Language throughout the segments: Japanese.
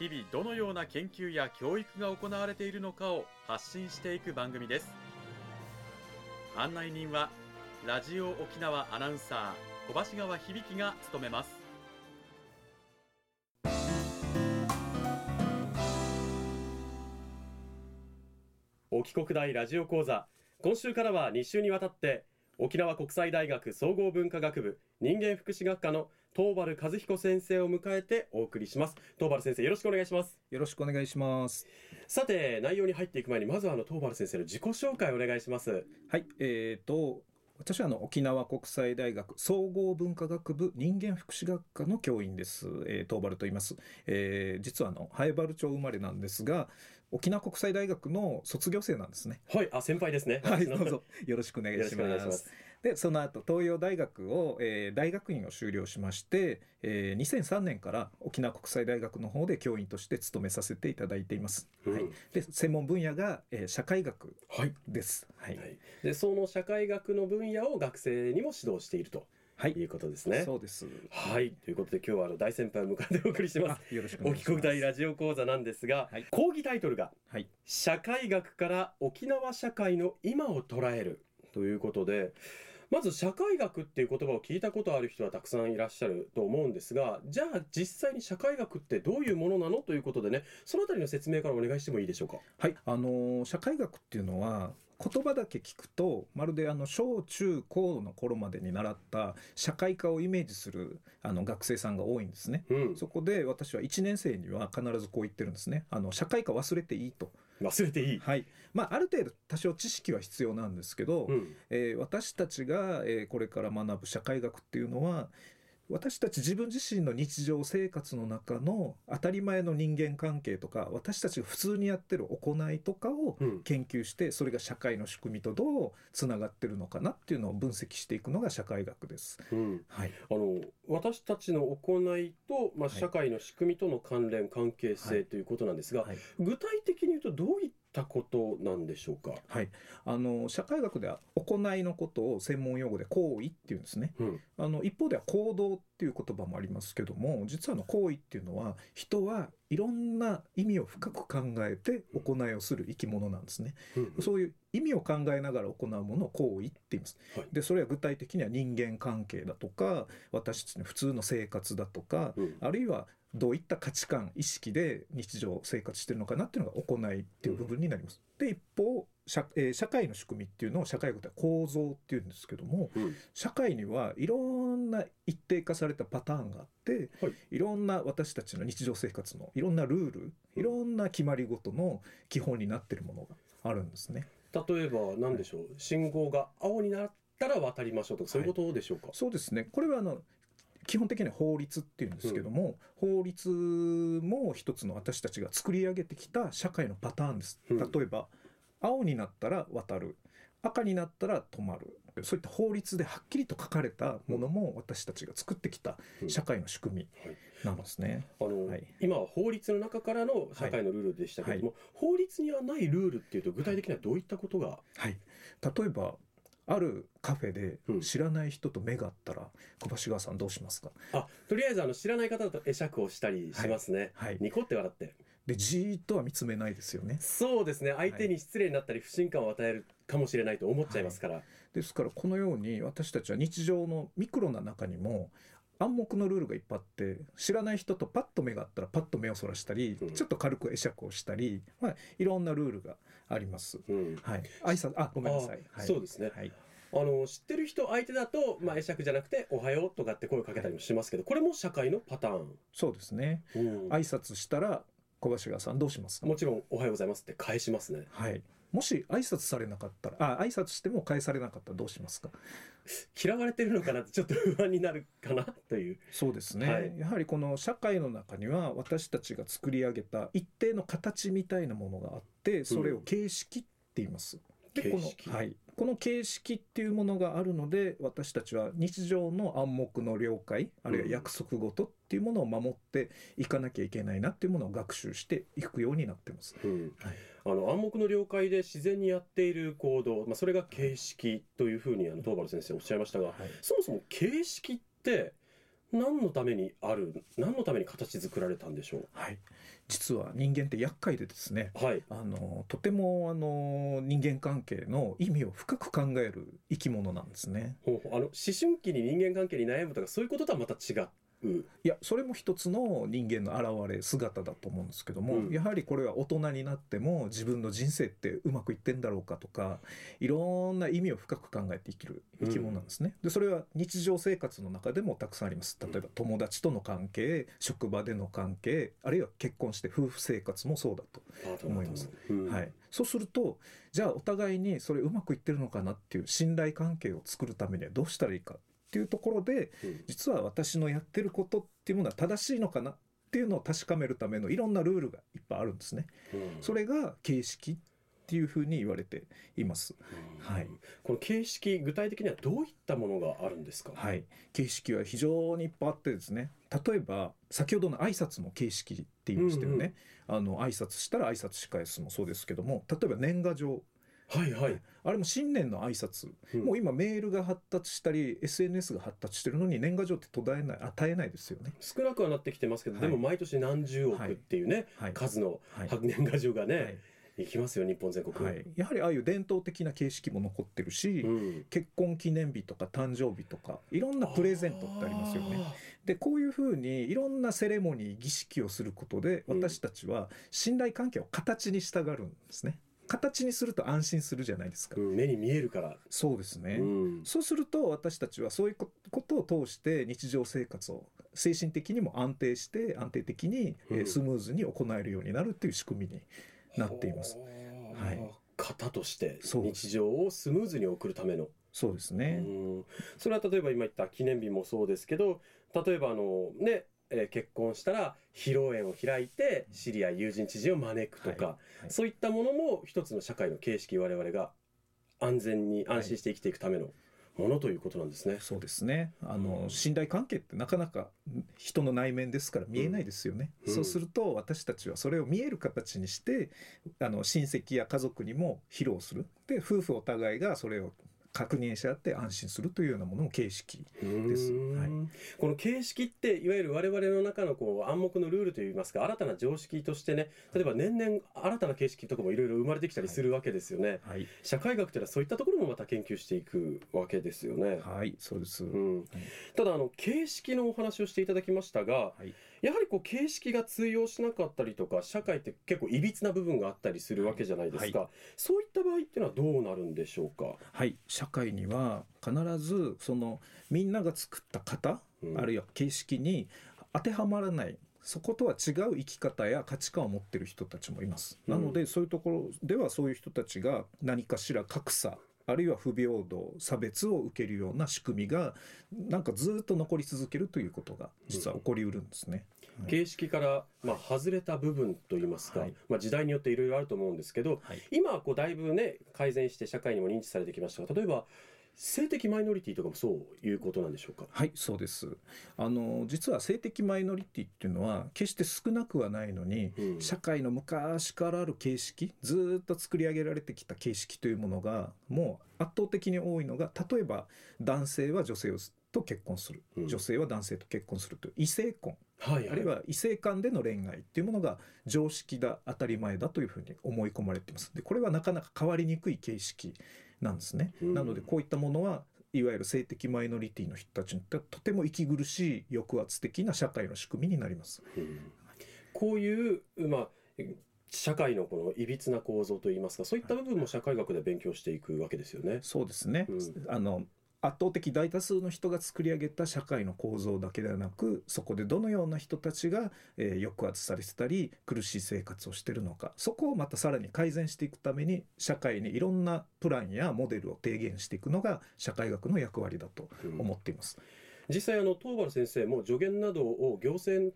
日々どのような研究や教育が行われているのかを発信していく番組です。案内人はラジオ沖縄アナウンサー小橋川響が務めます。沖国大ラジオ講座。今週からは2週にわたって沖縄国際大学総合文化学部人間福祉学科の東原和彦先生を迎えてお送りします。東原先生よろしくお願いします。よろしくお願いします。さて内容に入っていく前にまずはあの東原先生の自己紹介をお願いします。はいえーと私はあの沖縄国際大学総合文化学部人間福祉学科の教員です、えー、東原と言います、えー、実はあの灰原町生まれなんですが沖縄国際大学の卒業生なんですね。はいあ先輩ですね。はい どうぞ。よろしくお願いしますでその後東洋大学を、えー、大学院を修了しまして、えー、2003年から沖縄国際大学の方で教員として勤めさせていただいています、うん、はい、で専門分野が、えー、社会学です、はい、はい、でその社会学の分野を学生にも指導しているとはい、いうことですね。そうです。はい、ということで今日はあの大先輩を迎えてお送りします。よろしくお願いします。沖国大ラジオ講座なんですが、はい、講義タイトルが、はい、社会学から沖縄社会の今を捉えるということで、まず社会学っていう言葉を聞いたことある人はたくさんいらっしゃると思うんですが、じゃあ実際に社会学ってどういうものなのということでね、そのあたりの説明からお願いしてもいいでしょうか？はい、あの社会学っていうのは言葉だけ聞くとまるであの小中高の頃までに習った社会科をイメージするあの学生さんが多いんですね、うん、そこで私は1年生には必ずこう言ってるんですね。あの社会科忘れていいと。忘れていい。はい。まあある程度多少知識は必要なんですけど、うん、えー、私たちが、えー、これから学ぶ社会学っていうのは私たち自分自身の日常生活の中の当たり前の人間関係とか私たちが普通にやってる行いとかを研究して、それが社会の仕組みとどうつながってるのかなっていうのを分析していくのが社会学です。うん、はい、あの私たちの行いと、まあ、社会の仕組みとの関連、関係性ということなんですが、はいはい、具体的に言うとどういったことなんでしょうか？はい、あの社会学では行いのことを専門用語で行為っていうんですね。うん、あの一方では行動っていう言葉もありますけども、実はの行為っていうのは人はいろんな意味を深く考えて行いをする生き物なんですね。うん、そういう意味を考えながら行うものを行為って言います。はい、でそれは具体的には人間関係だとか私たちの普通の生活だとか、うん、あるいはどういった価値観意識で日常生活してるのかなっていうのが行いっていう部分になります。で一方社,、えー、社会の仕組みっていうのを社会学では構造っていうんですけども、うん、社会にはいろんな一定化されたパターンがあって、はい、いろんな私たちの日常生活のいろんなルールいろんな決まり事の基本になってるものがあるんですね。例えば何でしょう、はい、信号が青になったら渡りましょうとかそういうことでしょうか、はい、そうですね。これはあの基本的には法律っていうんですけども、うん、法律も一つの私たちが作り上げてきた社会のパターンです。例えば、青になったら渡る。赤になったら止まる。そういった法律ではっきりと書かれたものも私たちが作ってきた社会の仕組みなんですね。あの、はい、今は法律の中からの社会のルールでしたけれども、はい、法律にはないルールっていうと具体的にはどういったことが、はい、例えばあるカフェで知らない人と目が合ったら、うん、小橋川さんどうしますか？あとりあえずあの知らない方だと会釈をしたりしますね、はい、はい、ニコって笑ってでじーっとは見つめないですよね。そうですね。相手に失礼になったり不信感を与えるかもしれないと思っちゃいますから、はい、ですからこのように私たちは日常のミクロな中にも暗黙のルールがいっぱいあって知らない人とパッと目があったらパッと目をそらしたり、うん、ちょっと軽く会釈をしたり、まあ、いろんなルールがあります。うん、はい、挨拶あごめんなさい、はい、そうですね、はい。あの知ってる人相手だと、まあ、会釈じゃなくて「おはよう」とかって声をかけたりもしますけどこれも社会のパターン。そうですね、うん、挨拶したら小橋川さんどうしますもちろん「おはようございます」って返しますね。はい。もし挨拶されなかったらあ挨拶しても返されなかったらどうしますか？嫌われてるのかなってちょっと不安になるかなという。そうですね、はい、やはりこの社会の中には私たちが作り上げた一定の形みたいなものがあってそれを形式って言います。うん、でこのはい。この形式っていうものがあるので私たちは日常の暗黙の了解あるいは約束事っていうものを守っていかなきゃいけないなっていうものを学習していくようになってます。うん。はい、あの暗黙の了解で自然にやっている行動、まあ、それが形式というふうにあの東原先生おっしゃいましたが、はい、そもそも形式って何のためにある何のために形作られたんでしょう、はい、実は人間って厄介でですね、はい、あのとてもあの人間関係の意味を深く考える生き物なんですね。あの思春期に人間関係に悩むとかそういうこととはまた違っいやそれも一つの人間の現れ姿だと思うんですけども、うん、やはりこれは大人になっても自分の人生ってうまくいってんだろうかとかいろんな意味を深く考えて生きる生き物なんですね。うん、でそれは日常生活の中でもたくさんあります。例えば友達との関係職場での関係あるいは結婚して夫婦生活もそうだと思います。うん、はい、そうするとじゃあお互いにそれうまくいってるのかなっていう信頼関係を作るためにはどうしたらいいかっていうところで、実は私のやってることっていうものは正しいのかなっていうのを確かめるためのいろんなルールがいっぱいあるんですね。それが形式っていうふうに言われています。はい。この形式具体的にはどういったものがあるんですか？はい。形式は非常にいっぱいあってですね。例えば先ほどの挨拶の形式って言いましたよね。うんうん、あの挨拶したら挨拶し返すもそうですけども、例えば年賀状はいはい、あれも新年の挨拶、うん、もう今メールが発達したり SNS が発達してるのに年賀状って途絶えない与えないですよね。少なくはなってきてますけど、はい、でも毎年何十億っていうね、はい、数の年賀状がね、はい。行きますよ日本全国、はい、やはりああいう伝統的な形式も残ってるし、うん、結婚記念日とか誕生日とかいろんなプレゼントってありますよね。でこういうふうにいろんなセレモニー儀式をすることで私たちは信頼関係を形に従うんですね、形にすると安心するじゃないですか、うん、目に見えるから。そうですね、うん、そうすると私たちはそういうことを通して日常生活を精神的にも安定して安定的に、うん、スムーズに行えるようになるっていう仕組みになっています。はい、型として日常をスムーズに送るための。そうですね。それは例えば今言った記念日もそうですけど例えばあのねえー、結婚したら披露宴を開いて知り合い友人知人を招くとか、はいはい、そういったものも一つの社会の形式我々が安全に安心して生きていくためのものということなんですね。そうですね。あの、うん、信頼関係ってなかなか人の内面ですから見えないですよね。うん、そうすると私たちはそれを見える形にしてあの親戚や家族にも披露する。で夫婦お互いがそれを確認し合って安心するというようなものも形式です。はい、この形式っていわゆる我々の中のこう暗黙のルールといいますか新たな常識としてね例えば年々新たな形式とかもいろいろ生まれてきたりするわけですよね、はい、社会学というのはそういったところもまた研究していくわけですよね。はいそうです、うん、ただあの形式のお話をしていただきましたが、はいやはりこう形式が通用しなかったりとか社会って結構いびつな部分があったりするわけじゃないですか、はい、そういった場合っていうのはどうなるんでしょうか？はい。社会には必ずそのみんなが作った型、うん、あるいは形式に当てはまらないそことは違う生き方や価値観を持ってる人たちもいます。なので、そういうところではそういう人たちが何かしら格差あるいは不平等差別を受けるような仕組みがなんかずっと残り続けるということが実は起こりうるんですね。うん、形式から、まあ、外れた部分といいますか、はい、まあ、時代によっていろいろあると思うんですけど、はい、今はこうだいぶね改善して社会にも認知されてきましたが例えば性的マイノリティとかもそういうことなんでしょうか？はいそうです。あの実は性的マイノリティっていうのは決して少なくはないのに、うん、社会の昔からある形式ずっと作り上げられてきた形式というものがもう圧倒的に多いのが例えば男性は女性と結婚する、うん、女性は男性と結婚するという異性婚、はいはい、あるいは異性間での恋愛っていうものが常識だ当たり前だというふうに思い込まれていますでこれはなかなか変わりにくい形式なんですね。うん、なのでこういったものはいわゆる性的マイノリティの人たちにとても息苦しい抑圧的な社会の仕組みになります。うん、こういう、まあ社会のこのいびつな構造といいますかそういった部分も社会学で勉強していくわけですよね。そうですね、うん、あの圧倒的大多数の人が作り上げた社会の構造だけではなくそこでどのような人たちが、えー、抑圧されてたり苦しい生活をしてるのかそこをまたさらに改善していくために社会にいろんなプランやモデルを提言していくのが社会学の役割だと思っています。うん、実際あの東原先生も助言などを行政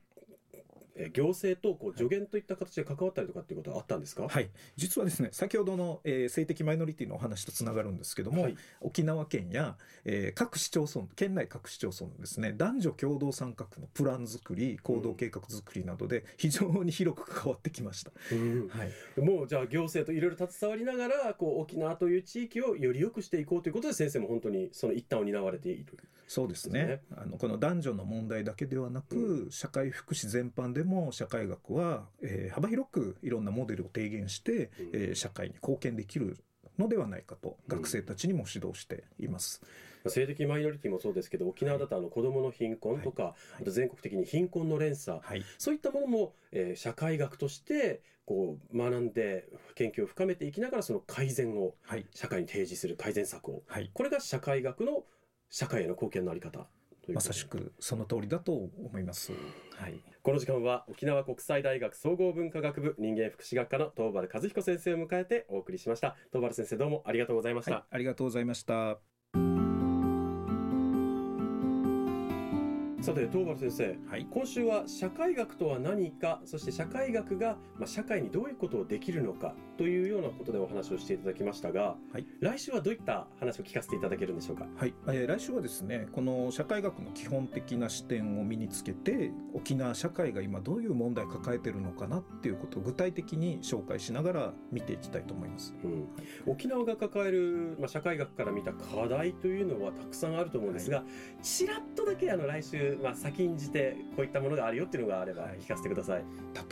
行政とこう助言といった形で関わったりとかっていうことはあったんですか、はい、実はですね先ほどの、えー、性的マイノリティのお話とつながるんですけども、はい、沖縄県や、えー、各市町村県内各市町村ですね男女共同参画のプラン作り行動計画作りなどで非常に広く関わってきました、うん、はい、もうじゃあ行政といろいろ携わりながらこう沖縄という地域をより良くしていこうということで先生も本当にその一端を担われている。そうですね、ね、あのこの男女の問題だけではなく、うん、社会福祉全般でも社会学は、えー、幅広くいろんなモデルを提言して、うん、えー、社会に貢献できるのではないかと学生たちにも指導しています。うん、性的マイノリティもそうですけど沖縄だとあの子どもの貧困とか、はい、あと全国的に貧困の連鎖、はい、そういったものも、えー、社会学としてこう学んで研究を深めていきながらその改善を、社会に提示する改善策を、これが社会学の社会への貢献のあり方まさしくその通りだと思います。はい。この時間は沖縄国際大学総合文化学部人間福祉学科の東原和彦先生を迎えてお送りしました。東原先生どうもありがとうございました。はい、ありがとうございました。さて東原先生、はい、今週は社会学とは何かそして社会学が、まあ、社会にどういうことをできるのかというようなことでお話をしていただきましたが、はい、来週はどういった話を聞かせていただけるんでしょうか、はい、えー、来週はですねこの社会学の基本的な視点を身につけて沖縄社会が今どういう問題を抱えているのかなっていうことを具体的に紹介しながら見ていきたいと思います、うん、沖縄が抱える、まあ、社会学から見た課題というのはたくさんあると思うんですが、はい、ちらっとだけあの来週まあ、先んじてこういったものがあるよっていうのがあれば聞かせてください、はい、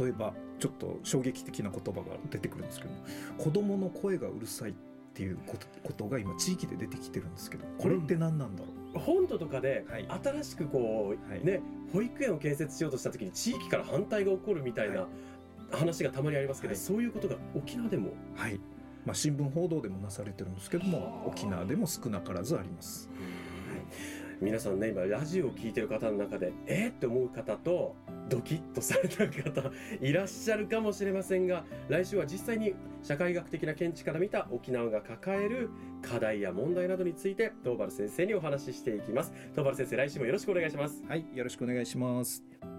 例えばちょっと衝撃的な言葉が出てくるんですけど子供の声がうるさいっていうことが今地域で出てきてるんですけどこれって何なんだろう、うん、本土とかで新しくこう、はい、ね保育園を建設しようとした時に地域から反対が起こるみたいな話がたまにありますけど、はい、そういうことが沖縄でも？はい。まあ、新聞報道でもなされてるんですけども沖縄でも少なからずあります。皆さんね今ラジオを聴いてる方の中でえっ、って思う方とドキッとされた方 いらっしゃるかもしれませんが来週は実際に社会学的な見地から見た沖縄が抱える課題や問題などについて東原先生にお話ししていきます。東原先生来週もよろしくお願いします。はいよろしくお願いします。